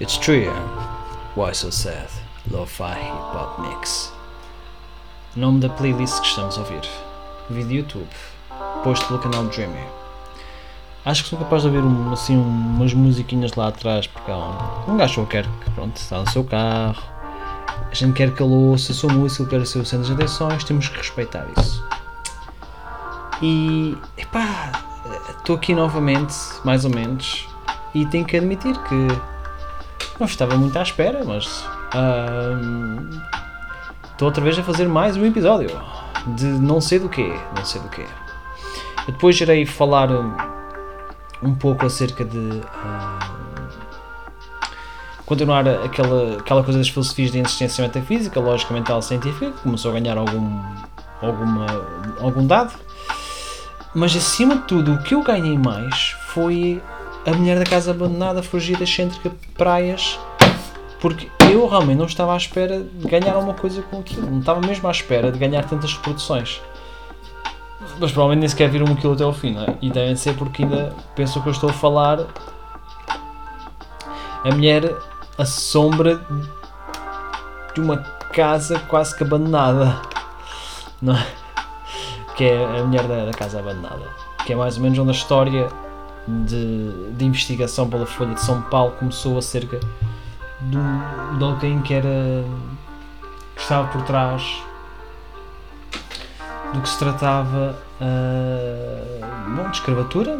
It's true, yeah. Why so sad? Lo-fi hip hop mix. Nome da playlist que estamos a ouvir. Vídeo YouTube. Posto pelo canal Dreamy. Acho que sou capaz de ouvir um, assim, umas musiquinhas lá atrás, porque há um, um gajo que quer que pronto, está no seu carro. A gente quer que ele ouça a sua música, ele quer o seu centro de atenções, temos que respeitar isso. E epá, estou aqui novamente, mais ou menos, e tenho que admitir que não estava muito à espera, mas estou outra vez a fazer mais um episódio de não sei do quê, não sei do quê. Depois irei falar hum, um pouco acerca de ahm, continuar aquela, aquela coisa das filosofias de insistência metafísica, lógica mental científica, que começou a ganhar algum, alguma, algum dado. Mas acima de tudo, o que eu ganhei mais foi a mulher da casa abandonada fugir das cêntricas praias, porque eu realmente não estava à espera de ganhar alguma coisa com aquilo, não estava mesmo à espera de ganhar tantas reproduções. Mas provavelmente nem sequer viram aquilo até ao fim, não é? E devem ser porque ainda pensam que eu estou a falar a mulher a sombra de uma casa quase que abandonada, não é? Que é a mulher da, da casa abandonada, que é mais ou menos onde a história de, de investigação pela Folha de São Paulo começou acerca de, de alguém que era que estava por trás do que se tratava uh, bom, de escravatura.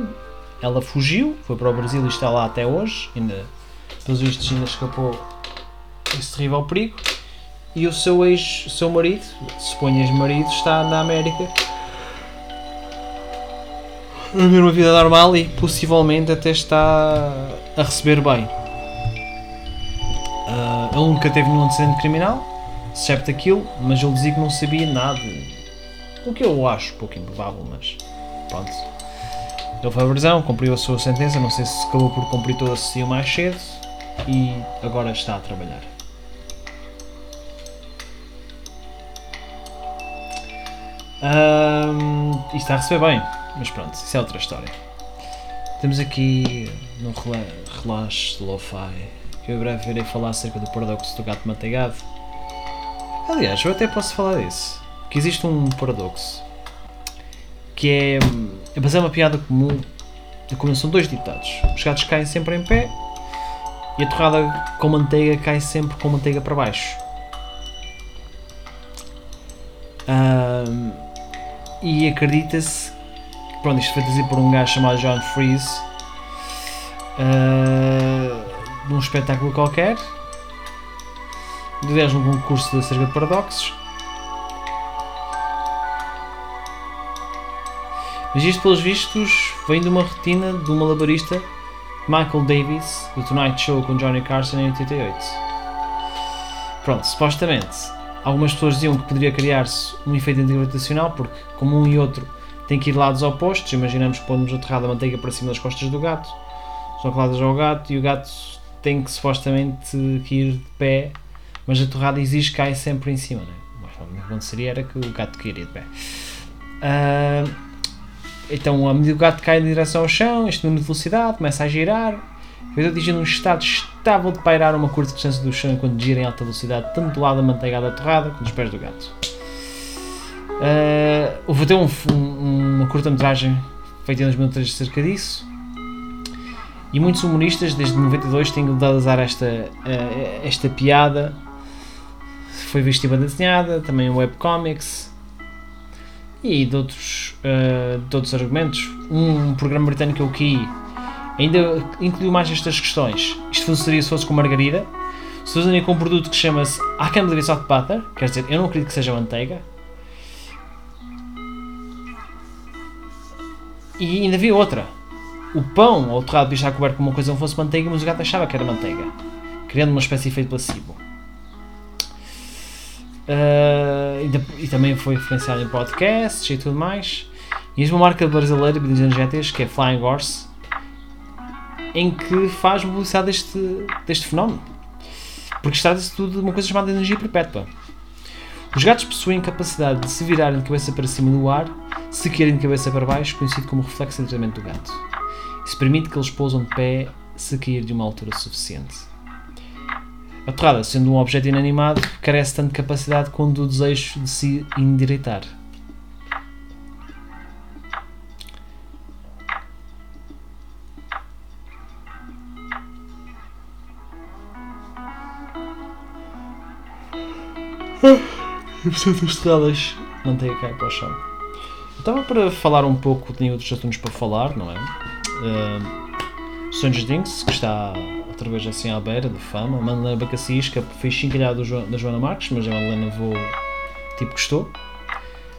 Ela fugiu, foi para o Brasil e está lá até hoje, ainda pelos vistos ainda escapou esse terrível perigo. E o seu ex, seu marido, suponho ex-marido, está na América a viver uma vida normal e possivelmente até está a receber bem. Uh, ele nunca teve nenhum antecedente criminal, excepto aquilo, mas ele dizia que não sabia nada. O que eu acho pouco improvável, mas pronto. Ele foi à prisão, cumpriu a sua sentença, não sei se acabou por cumprir toda a sessão mais cedo e agora está a trabalhar. Um, e está a receber bem, mas pronto, isso é outra história. Temos aqui no relax lo-fi que eu breve irei falar acerca do paradoxo do gato manteigado. Aliás, eu até posso falar disso. Que existe um paradoxo que é, é baseado uma piada comum como são dois ditados. Os gatos caem sempre em pé e a torrada com manteiga cai sempre com manteiga para baixo. Um, e acredita-se pronto, isto foi trazido por um gajo chamado John Freeze uh, num espetáculo qualquer aliás num concurso de acerca de paradoxos. Mas isto pelos vistos vem de uma retina de um malabarista Michael Davis do Tonight Show com Johnny Carson em 88 pronto, supostamente algumas pessoas diziam que poderia criar-se um efeito antigravitacional porque como um e outro têm que ir lados opostos, imaginamos que pomos a torrada manteiga para cima das costas do gato são coladas ao gato e o gato tem que supostamente que ir de pé mas a torrada exige que caia sempre em cima né? o que aconteceria era que o gato queria de pé uh, então a medida que o gato cai em direção ao chão este número de velocidade começa a girar depois atinge um estado estável de pairar uma curta distância do chão enquanto gira em alta velocidade, tanto do lado da manteigada torrada como dos pés do gato. Uh, houve até um, um, uma curta-metragem feita em 2003 acerca disso. E muitos humoristas, desde 92, têm dado a usar esta, uh, esta piada. Foi vista em banda desenhada, também em webcomics e de outros, uh, de outros argumentos. Um, programa britânico, o Key, ainda incluiu mais estas questões. Isto funcionaria se fosse com margarida, se funcionaria com um produto que chama-se I can't believe it's hot butter, quer dizer, eu não acredito que seja manteiga. E ainda havia outra. O pão ou o torrado devia estar coberto com uma coisa não fosse manteiga, mas o gato achava que era manteiga, criando uma espécie de efeito placebo. Uh, e, de, e, também foi referenciado em podcasts e tudo mais. E mesmo uma marca brasileira de energéticas que é Flying Horse em que faz publicidade deste, deste fenómeno. Porque trata-se tudo de uma coisa chamada energia perpétua. Os gatos possuem capacidade de se virarem de cabeça para cima do ar, se querem de cabeça para baixo, conhecido como reflexo de do gato. Isso permite que eles pousam de pé se cair de uma altura suficiente. A torrada, sendo um objeto inanimado, carece tanto de capacidade quanto do desejo de se endireitar. E portanto as torradas manteiga cai para o chão. Estava para falar um pouco, tinha outros assuntos para falar, não é? Uh, Stranger Things, que está outra vez assim à beira de fama. Madalena Bacassis, que fez chincalhado da Joana Marques, mas a Madalena vou tipo gostou.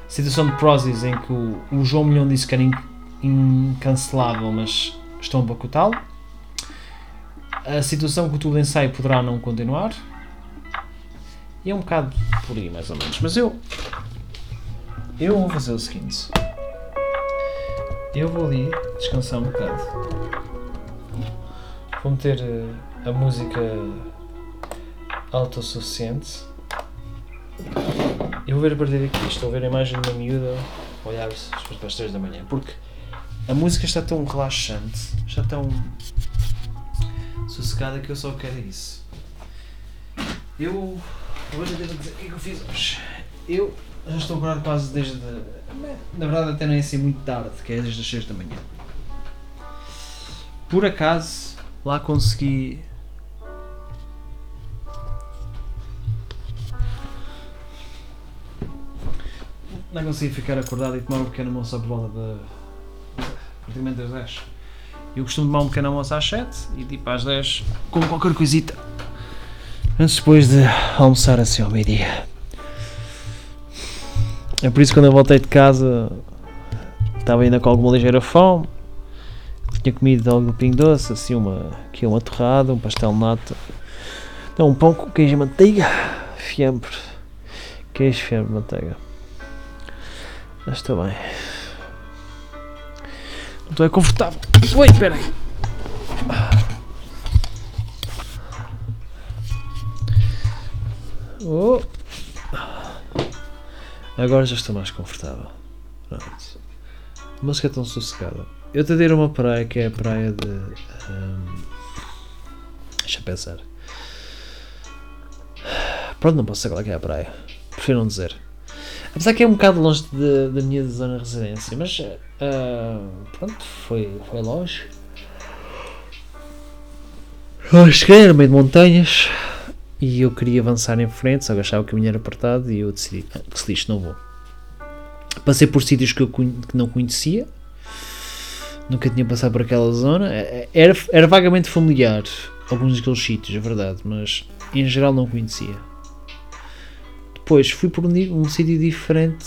Situação de Prozis em que o, o João Milhão disse que era in, incancelável, mas estão a bacotá-lo. A situação que o tubo de ensaio poderá não continuar. É um bocado por aí, mais ou menos. Mas eu. Eu vou fazer o seguinte. Eu vou ali descansar um bocado. Vou meter uh, a música autossuficiente. Eu vou ver a partir daqui. Estou a ver a imagem uma miúda olhar-se para as 3 da manhã. Porque a música está tão relaxante, está tão sossegada que eu só quero isso. Eu Hoje devo dizer o que é que eu fiz hoje. Eu já estou acordado quase desde. Na verdade, até nem é assim muito tarde, que é desde as 6 da manhã. Por acaso, lá consegui. Não consegui ficar acordado e tomar um pequeno almoço à volta de. praticamente das 10. Eu costumo tomar um pequeno almoço às 7 e tipo às 10 com qualquer coisita antes depois de almoçar assim ao meio-dia. É por isso que quando eu voltei de casa estava ainda com alguma ligeira fome. Tinha comido algo do pingo doce, assim uma, aqui uma torrada, um pastel de nata. Então um pão com queijo e manteiga, fiambre, queijo, fiambre, manteiga. Já estou bem. Não estou é confortável. Ui, espera aí. Oh. Agora já estou mais confortável. Pronto. A música é tão sossegada. Eu te dir uma praia que é a praia de. Um, deixa pensar. Pronto, não posso saber qual é que é a praia. Prefiro não dizer. Apesar que é um bocado longe da minha zona de residência, mas uh, pronto, foi, foi longe. Cheguei no meio de montanhas, e eu queria avançar em frente, só que achava o caminho era apertado e eu decidi que se lixo, não vou. Passei por sítios que eu que não conhecia, nunca tinha passado por aquela zona, é, é, era, era vagamente familiar alguns daqueles sítios, é verdade, mas em geral não conhecia. Depois fui por um, um sítio diferente,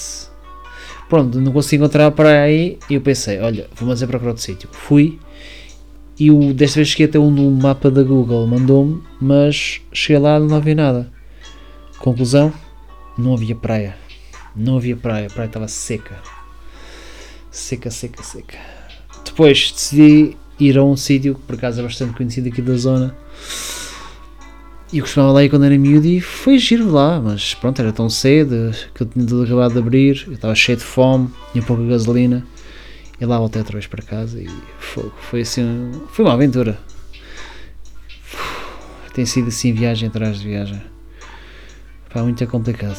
pronto, não consegui encontrar para aí e eu pensei, olha, vou fazer procurar outro sítio. Fui e o, desta vez cheguei até um no mapa da Google, mandou-me, mas cheguei lá e não havia nada. Conclusão: não havia praia. Não havia praia, a praia estava seca. Seca, seca, seca. Depois decidi ir a um sítio que por acaso é bastante conhecido aqui da zona. E eu costumava lá ir quando era miúdo e foi giro lá, mas pronto, era tão cedo que eu tinha tudo acabado de abrir, eu estava cheio de fome, tinha pouca gasolina. E lá voltei outra vez para casa e foi, foi assim. Foi uma aventura. Tem sido assim viagem atrás de viagem. Pá, muito é complicado.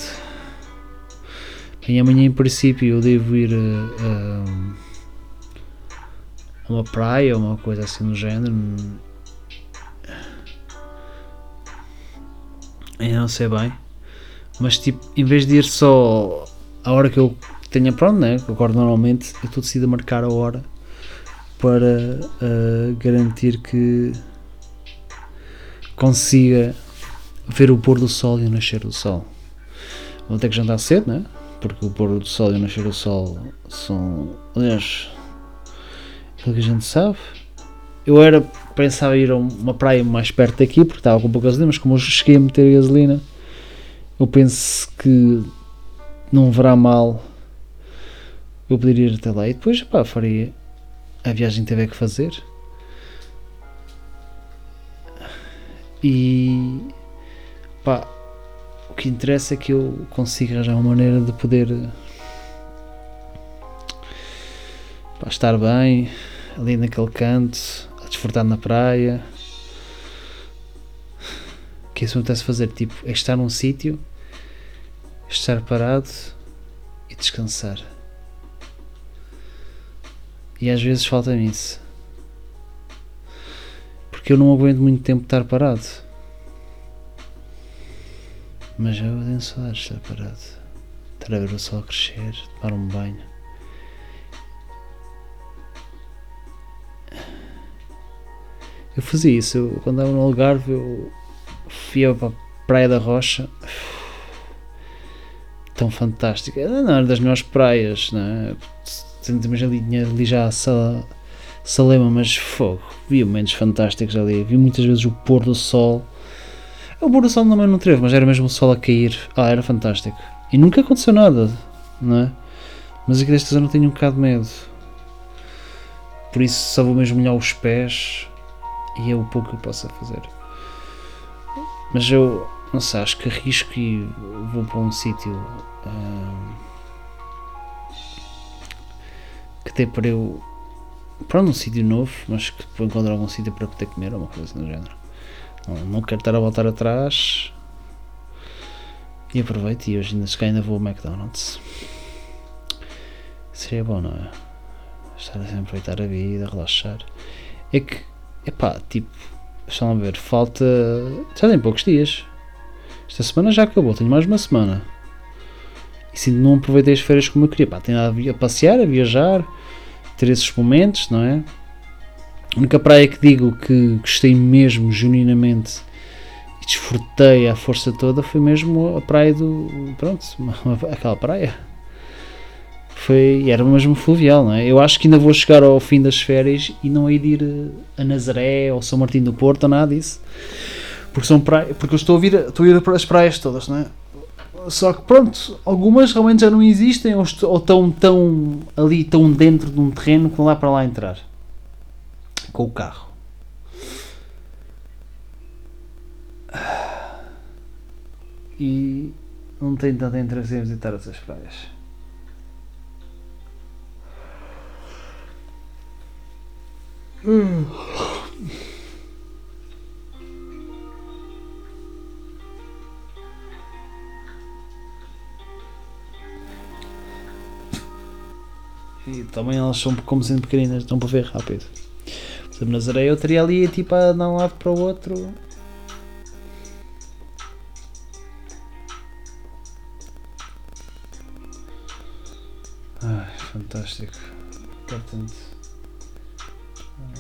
E amanhã, em princípio, eu devo ir a, a uma praia ou uma coisa assim do género. Ainda não sei bem. Mas, tipo, em vez de ir só a hora que eu tenha pronto, né? Acordo normalmente, eu estou decidido a marcar a hora para uh, garantir que consiga ver o pôr do sol e o nascer do sol. Vou ter que jantar cedo, né? Porque o pôr do sol e o nascer do sol são, aliás, aquilo que a gente sabe. Eu era pensava ir a uma praia mais perto daqui porque estava com pouca gasolina, mas como eu cheguei a meter gasolina, eu penso que não verá mal eu poderia ir até lá e depois pá, faria a viagem que tiver que fazer. E pá, o que interessa é que eu consiga arranjar uma maneira de poder pá, estar bem, ali naquele canto, a desfrutar na praia. Que isso me apetece fazer? Tipo, é estar num sítio, estar parado e descansar. E às vezes falta-me isso. Porque eu não aguento muito tempo estar parado. Mas eu tenho saudades de estar parado. Estar a ver o sol crescer, tomar um banho. Eu fazia isso, eu, quando estava no Algarve, eu ia para a Praia da Rocha. Tão fantástica. Não era das melhores praias, não é? Temos ali, ali já a Sal, Salema, mas fogo. Vi momentos fantásticos ali. Vi muitas vezes o pôr do sol. O pôr do sol também não teve, mas era mesmo o sol a cair. Ah, era fantástico. E nunca aconteceu nada, não é? Mas aqui desta zona tenho um bocado de medo. Por isso só vou mesmo molhar os pés e é o pouco que eu posso fazer. Mas eu não sei, acho que arrisco e vou para um sítio hum, que dê para eu. Pronto, um sítio novo, mas que vou encontrar algum sítio para poder comer ou uma coisa do género. Não, não quero estar a voltar atrás e aproveito e hoje ainda, se ainda vou ao McDonald's. Seria bom, não é? Estar a aproveitar a vida, relaxar. É que, epá, tipo, estão a ver, falta. Já tem poucos dias. Esta semana já acabou, tenho mais uma semana. E não aproveitei as férias como eu queria, pá, tenho a, a passear, a viajar, ter esses momentos, não é? A única praia que digo que gostei mesmo, genuinamente, e desfrutei a força toda foi mesmo a praia do. Pronto, aquela praia. Foi, era mesmo fluvial, não é? Eu acho que ainda vou chegar ao fim das férias e não hei de ir a Nazaré ou São Martinho do Porto ou nada disso. Porque, são praia, porque eu estou a, vir, estou a ir para as praias todas, não é? Só que pronto, algumas realmente já não existem ou, estão tão ali, tão dentro de um terreno que não dá para lá entrar com o carro. E não tenho tanto interesse em visitar essas praias. Hum. E também elas são como sendo pequeninas, estão para ver rápido. Por exemplo, Nazaré eu teria ali tipo a dar um lado para o outro. Ai, fantástico. Portanto, não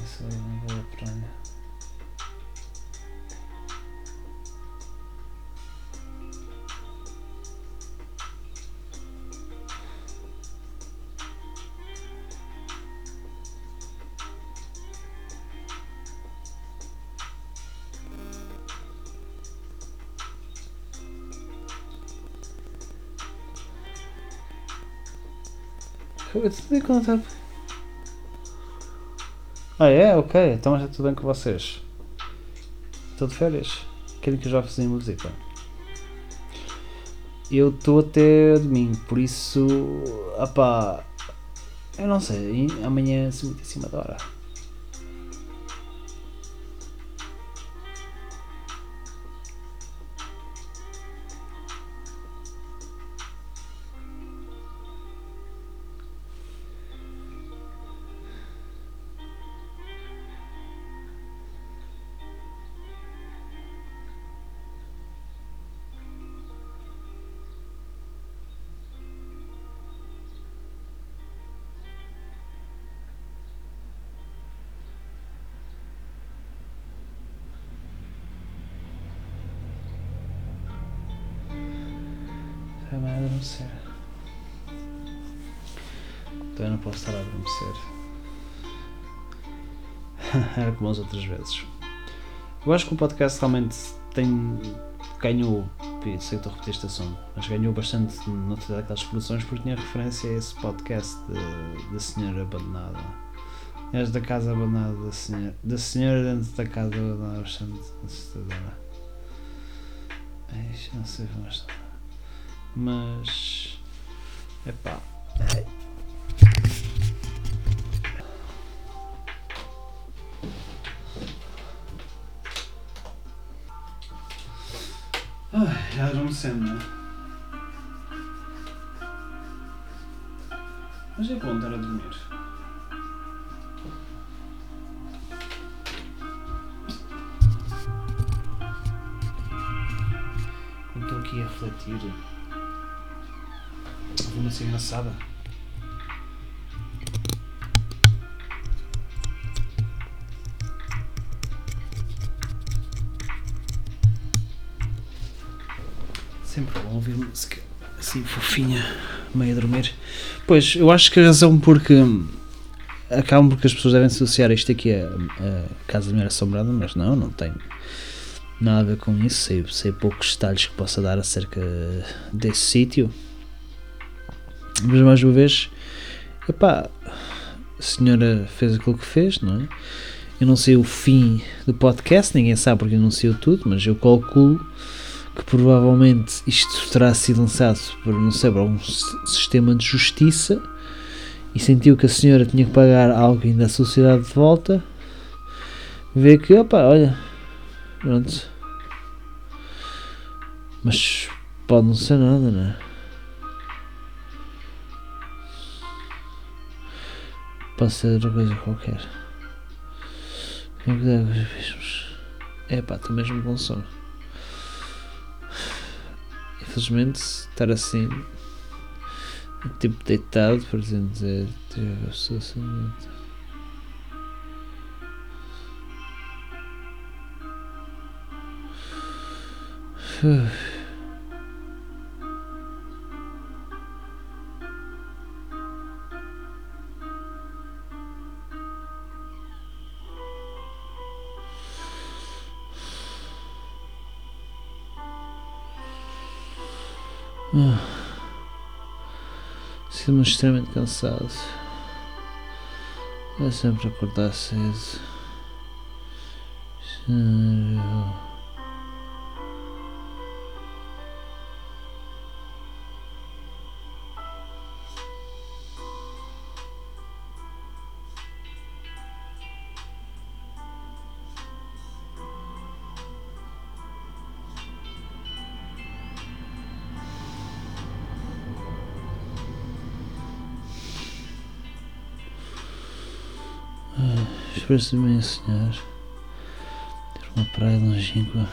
sei, não vou a praia. Eu te contar. Ah é? Ok, então já tudo bem com vocês. Estou de férias. Querem que eu já faça música? Eu estou até domingo, por isso. Apá. Eu não sei, amanhã se muito em cima da hora. Também a adormecer. Então eu não posso estar a adormecer. Era como as outras vezes. Eu acho que o podcast realmente tem. ganhou. Sei que estou a repetir este assunto, mas ganhou bastante na daquelas produções porque tinha referência a esse podcast da Senhora Abandonada. És da casa abandonada da senhora, da senhora dentro da casa abandonada bastante assustadora. Ai, não sei mais. Mas. Epá. Ai, já adormecendo, não é? Mas é bom estar a dormir. Estou aqui a refletir, assim engraçada. Sempre bom ouvir música assim fofinha, meio a dormir. Pois, eu acho que a razão porque acabam porque as pessoas devem associar isto aqui a, a Casa da Mulher Assombrada, mas não, não tem nada a ver com isso. Sei, sei poucos detalhes que possa dar acerca desse sítio. Mas mais uma vez, epá, a senhora fez aquilo que fez, não é? Eu não sei o fim do podcast, ninguém sabe porque anunciou tudo, mas eu calculo que provavelmente isto terá sido lançado por, não sei, por algum sistema de justiça e sentiu que a senhora tinha que pagar alguém da sociedade de volta, vê que, opa, olha, pronto. Mas pode não ser nada, não é? Pode ser outra coisa qualquer. É pá, estou mesmo com sono. Infelizmente, estar assim, tipo deitado, por exemplo, dizer, pessoa assim. Uh. Sinto-me extremamente cansado. É sempre acordar cedo. Espero-se bem sonhar. Ter uma praia longínqua.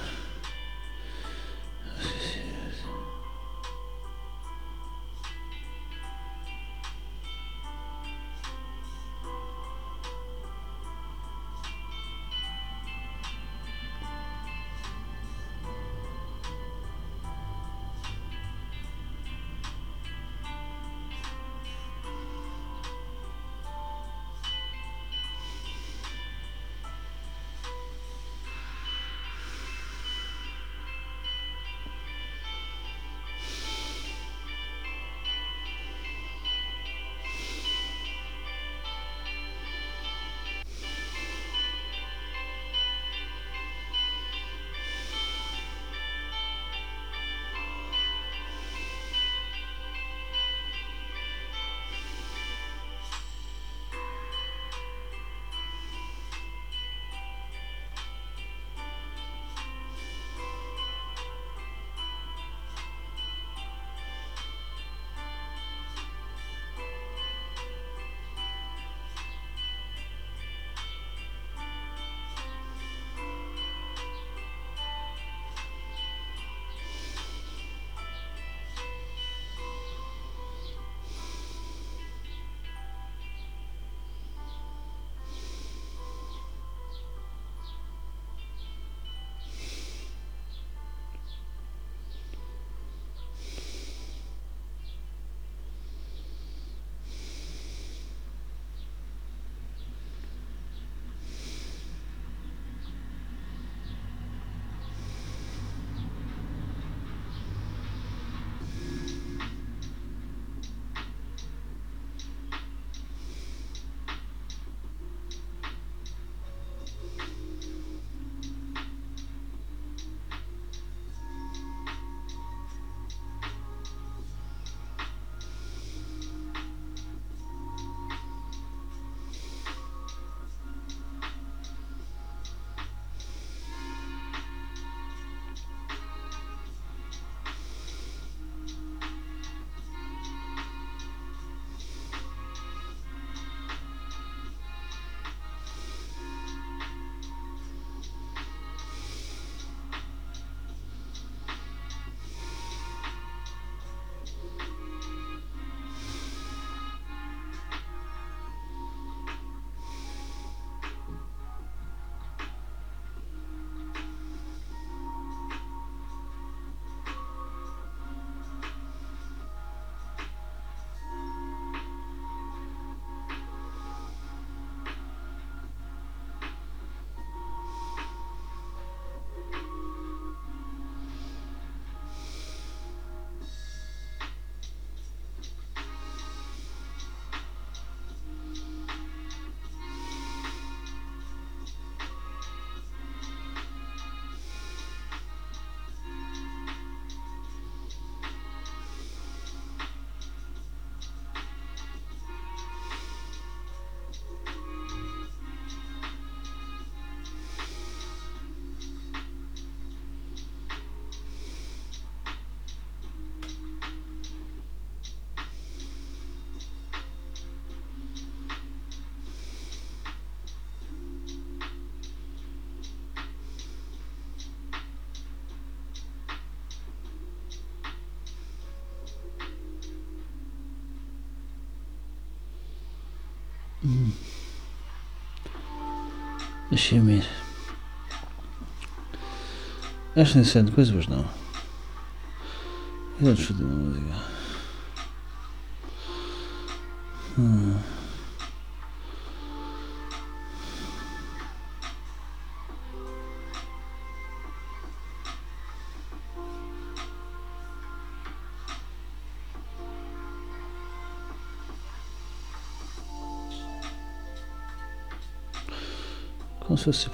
Hum. Deixa-me ir. Acho interessante coisa, mas não. Vamos fazer uma música. Hum. Como se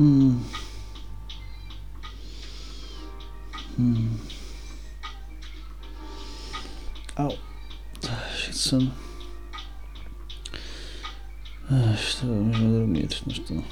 fosse por. Hum. Hum. Au. Ah, cheio de sono. Ah, estou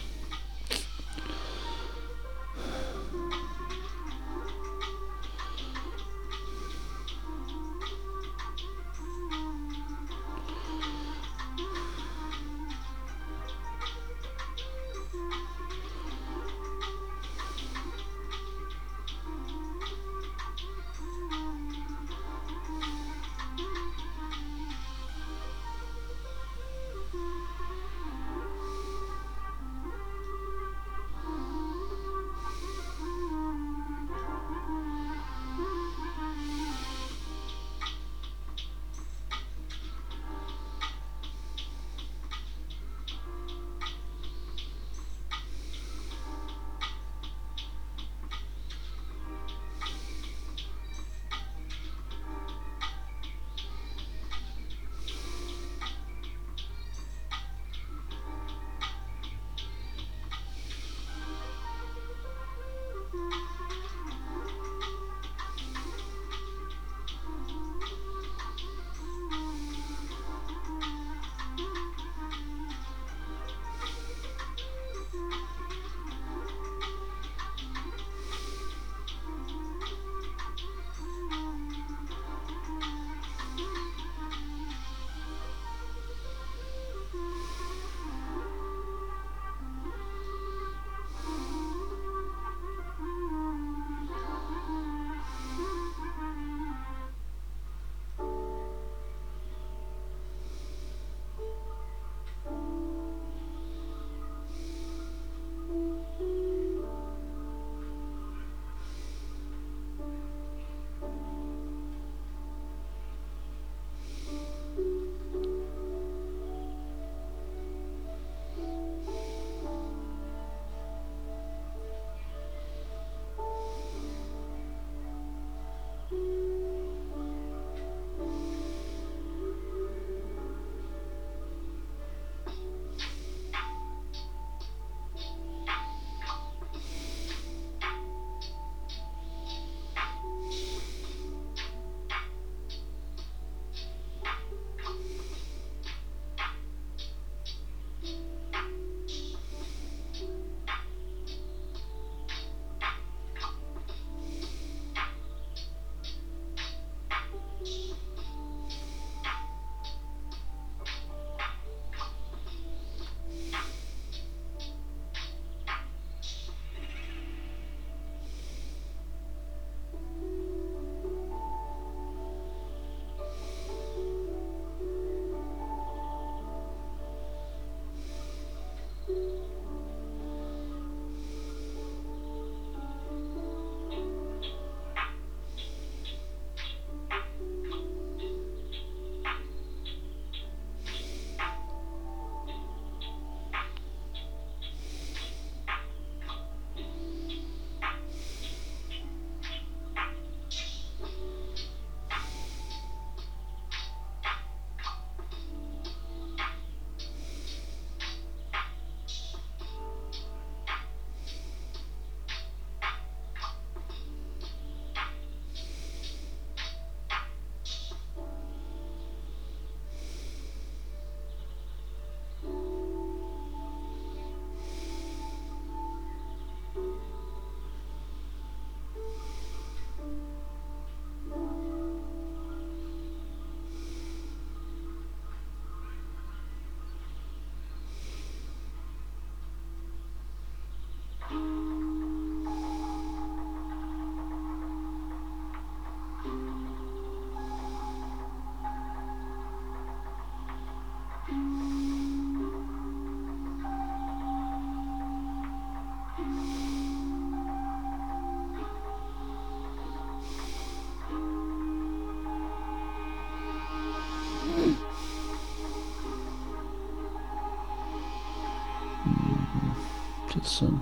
sono.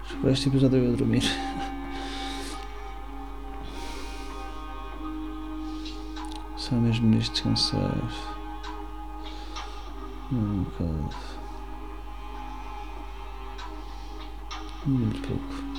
Acho que para este episódio eu vou dormir. Só mesmo neste descansar. Um bocado. Muito pouco.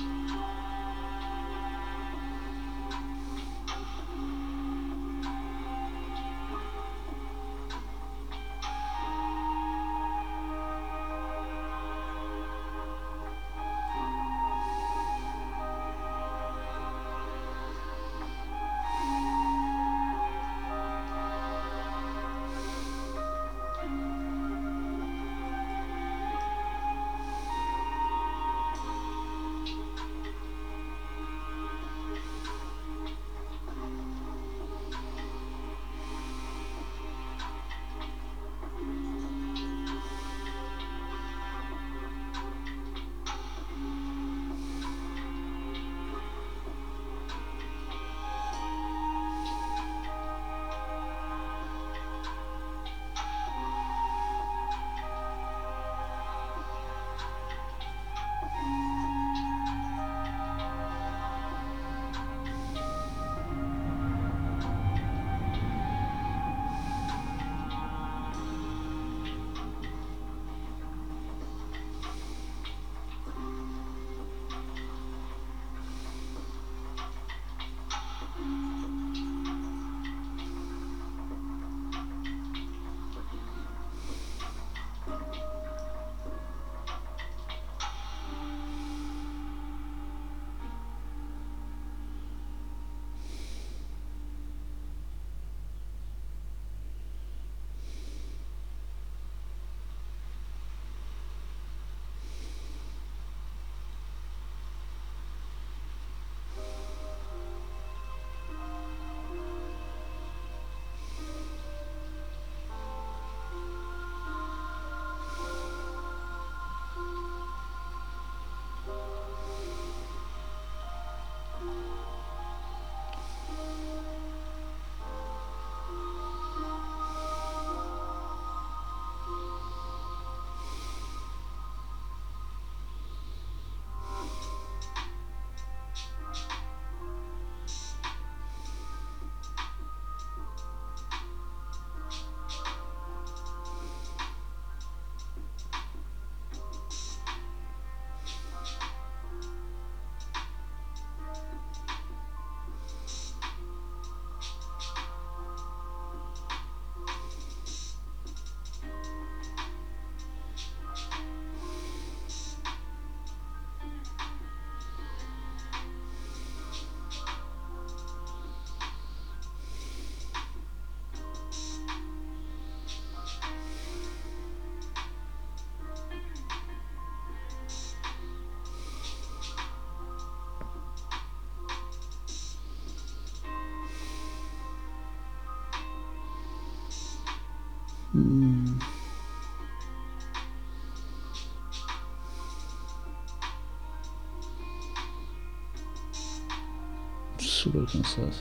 Super cansado.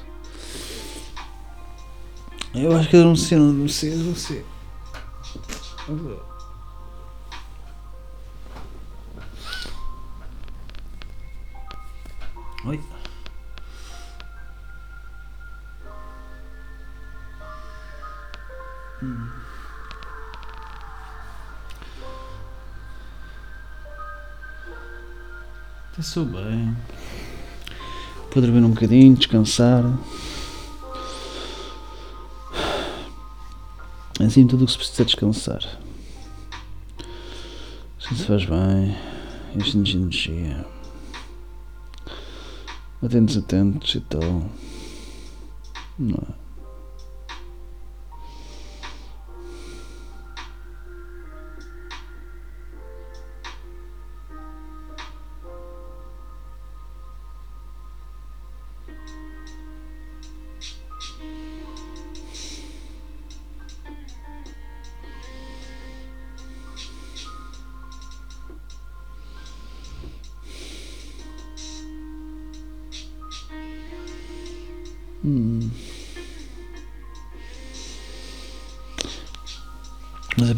Eu acho que eu não sei, não sei, não sei. Está bem. Vou dormir um bocadinho, descansar. Assim tudo o que se precisa descansar. Assim se faz bem. Enche-nos de energia. Atentos, atentos e tal. Não é?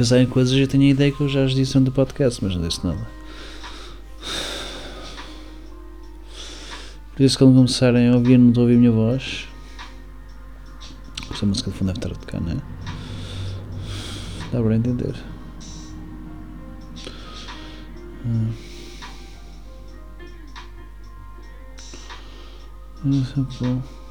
pensar em coisas eu tenho a ideia que eu já as disse no podcast, mas não disse nada. Por isso, quando começarem a ouvir, não estou a ouvir a minha voz. Esta música de fundo deve estar a tocar, não é? Dá para entender. Hum. Isso é bom.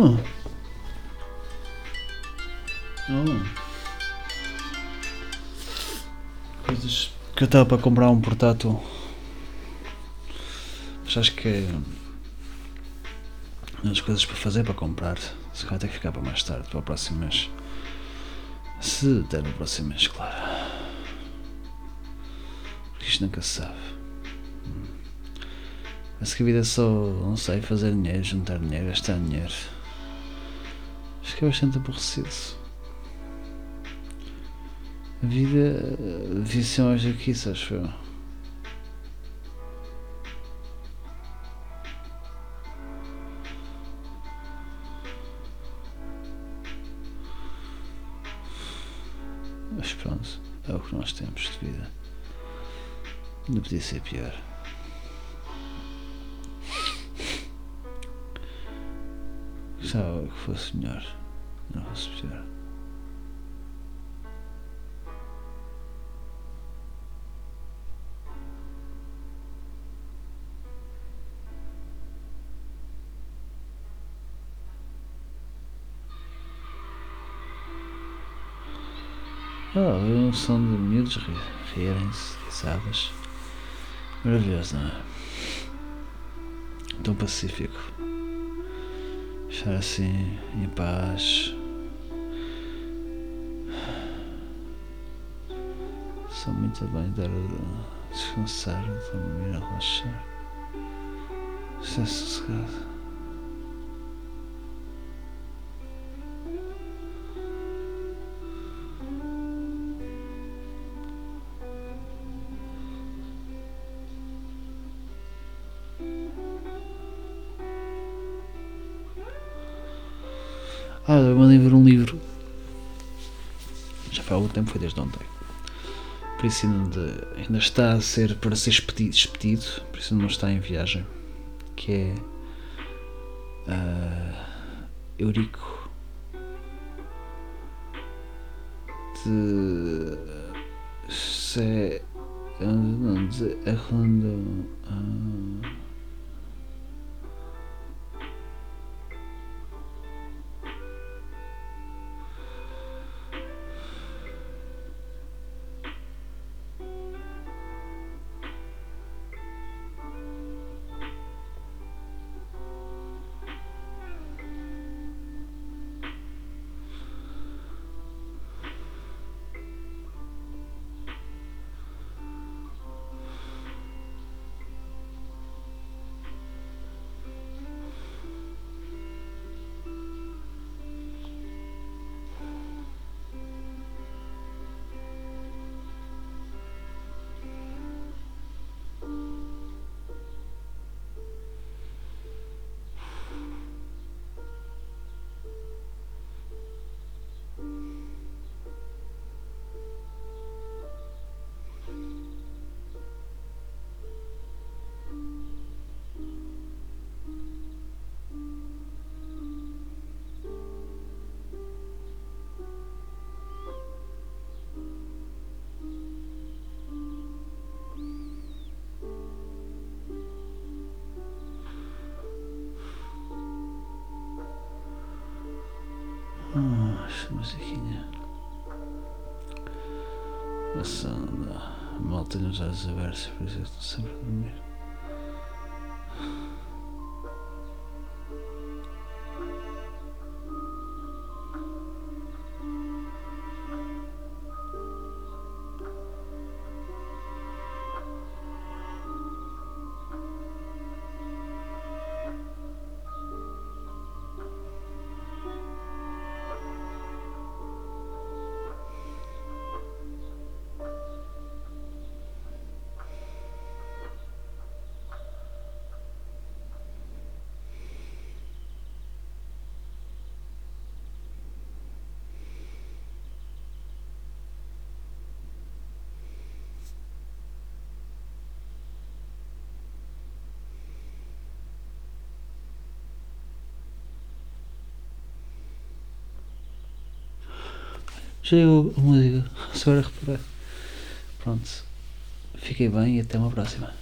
Oh. Oh. Coisas que eu estava para comprar um portátil. Mas acho que é as coisas para fazer para comprar. Se calhar tem que ficar para mais tarde, para o próximo mês. Se der no próximo mês, claro. Porque isto nunca se sabe. Parece que a vida é só, não sei, fazer dinheiro, juntar dinheiro, gastar dinheiro. É bastante aborrecido. A vida devia ser mais do que isso, acho eu. Mas pronto, é o que nós temos de vida. Não podia ser pior. Gostava que fosse melhor, não fosse pior. Ah, um som de miúdos ri- rirem-se, risadas. Maravilhoso, não é? Tão pacífico. Estar assim, em paz. Só muito bem dar a descansar, a dormir, a relaxar. Estar sossegado. Ah, eu mandei ver um livro. Já foi há algum tempo, foi desde ontem. Por isso ainda, de- está a ser para ser expedido, expedido, ainda não está em viagem. Que é ah, Eurico de Se não, de musiquinha. Passando. Mal tenho os olhos abertos, por isso que estou sempre a dormir. Já eu a música, só agora reparar. Pronto. Fiquei bem e até uma próxima.